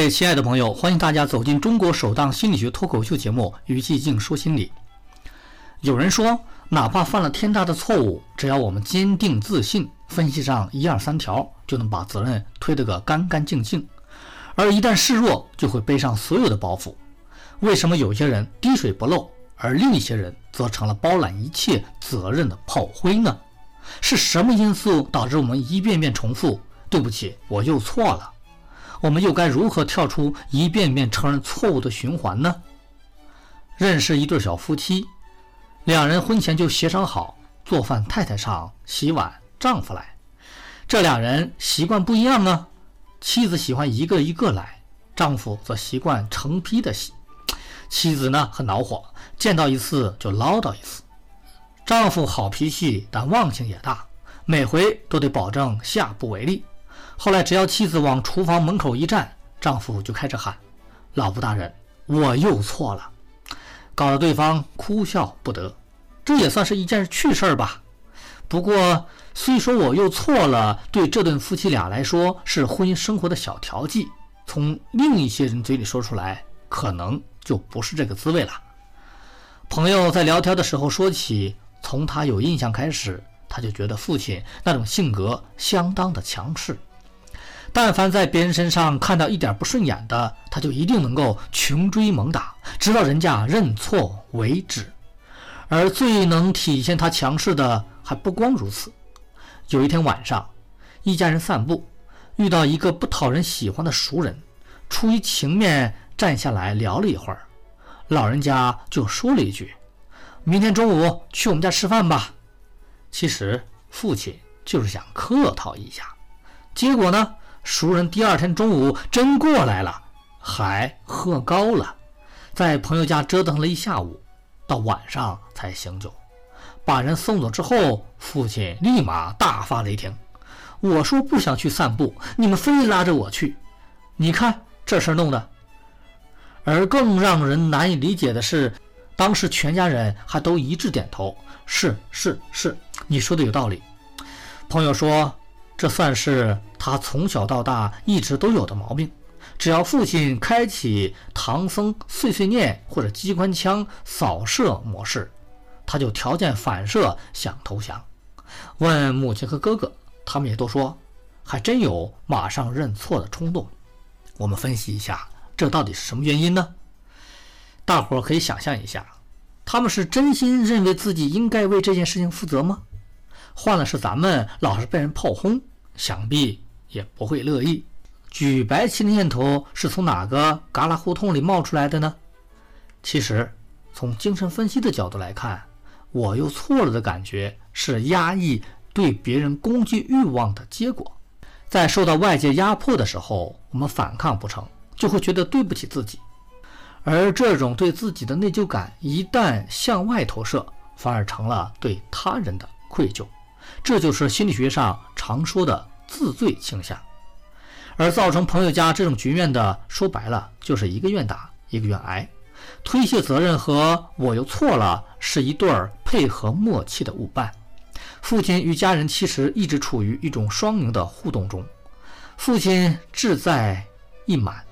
各位亲爱的朋友，欢迎大家走进中国首档心理学脱口秀节目《于寂静说心理》。有人说，哪怕犯了天大的错误，只要我们坚定自信，分析上一二三条，就能把责任推得个干干净净。而一旦示弱，就会背上所有的包袱。为什么有些人滴水不漏，而另一些人则成了包揽一切责任的炮灰呢？是什么因素导致我们一遍遍重复“对不起，我又错了”？我们又该如何跳出一遍遍承认错误的循环呢？认识一对小夫妻，两人婚前就协商好，做饭太太上，洗碗丈夫来。这两人习惯不一样呢。妻子喜欢一个一个来，丈夫则习惯成批的洗。妻子呢很恼火，见到一次就唠叨一次。丈夫好脾气，但忘性也大，每回都得保证下不为例。后来，只要妻子往厨房门口一站，丈夫就开始喊：“老婆大人，我又错了。”搞得对方哭笑不得。这也算是一件趣事儿吧。不过，虽说我又错了，对这对夫妻俩来说是婚姻生活的小调剂，从另一些人嘴里说出来，可能就不是这个滋味了。朋友在聊天的时候说起，从他有印象开始，他就觉得父亲那种性格相当的强势。但凡在别人身上看到一点不顺眼的，他就一定能够穷追猛打，直到人家认错为止。而最能体现他强势的还不光如此。有一天晚上，一家人散步，遇到一个不讨人喜欢的熟人，出于情面站下来聊了一会儿，老人家就说了一句：“明天中午去我们家吃饭吧。”其实父亲就是想客套一下，结果呢？熟人第二天中午真过来了，还喝高了，在朋友家折腾了一下午，到晚上才醒酒。把人送走之后，父亲立马大发雷霆：“我说不想去散步，你们非拉着我去，你看这事弄的。”而更让人难以理解的是，当时全家人还都一致点头：“是是是，你说的有道理。”朋友说。这算是他从小到大一直都有的毛病。只要父亲开启唐僧碎碎念或者机关枪扫射模式，他就条件反射想投降。问母亲和哥哥，他们也都说，还真有马上认错的冲动。我们分析一下，这到底是什么原因呢？大伙儿可以想象一下，他们是真心认为自己应该为这件事情负责吗？换了是咱们，老是被人炮轰。想必也不会乐意。举白旗的念头是从哪个旮旯胡同里冒出来的呢？其实，从精神分析的角度来看，我又错了的感觉是压抑对别人攻击欲望的结果。在受到外界压迫的时候，我们反抗不成就会觉得对不起自己，而这种对自己的内疚感一旦向外投射，反而成了对他人的愧疚。这就是心理学上常说的自罪倾向，而造成朋友家这种局面的，说白了就是一个愿打一个愿挨，推卸责任和我又错了是一对儿配合默契的舞伴。父亲与家人其实一直处于一种双赢的互动中，父亲志在意满，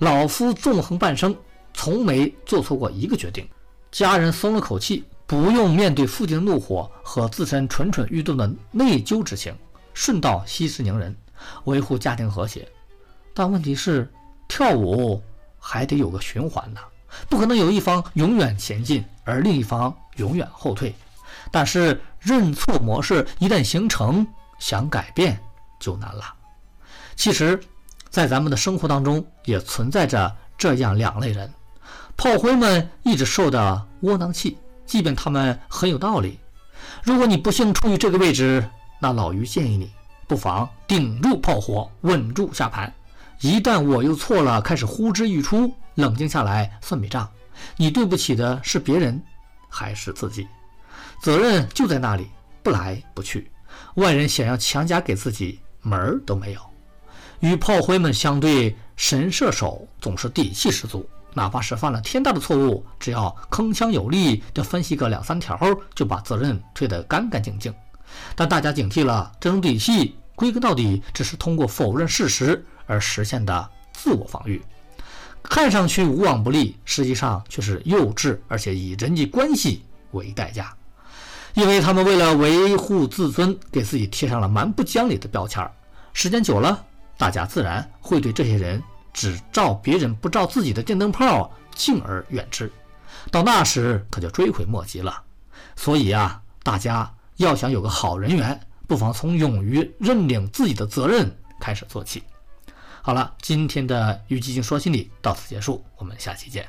老夫纵横半生从没做错过一个决定，家人松了口气。不用面对父亲的怒火和自身蠢蠢欲动的内疚之情，顺道息事宁人，维护家庭和谐。但问题是，跳舞还得有个循环呢，不可能有一方永远前进，而另一方永远后退。但是认错模式一旦形成，想改变就难了。其实，在咱们的生活当中也存在着这样两类人：炮灰们一直受的窝囊气。即便他们很有道理，如果你不幸处于这个位置，那老于建议你不妨顶住炮火，稳住下盘。一旦我又错了，开始呼之欲出，冷静下来算笔账，你对不起的是别人还是自己？责任就在那里，不来不去。外人想要强加给自己，门儿都没有。与炮灰们相对，神射手总是底气十足。哪怕是犯了天大的错误，只要铿锵有力地分析个两三条，就把责任推得干干净净。但大家警惕了，这种底气归根到底只是通过否认事实而实现的自我防御。看上去无往不利，实际上却是幼稚，而且以人际关系为代价。因为他们为了维护自尊，给自己贴上了蛮不讲理的标签儿。时间久了，大家自然会对这些人只照别人不照自己的电灯泡敬而远之。到那时，可就追悔莫及了。所以啊，大家要想有个好人缘，不妨从勇于认领自己的责任开始做起。好了，今天的《与寂静说心理》到此结束，我们下期见。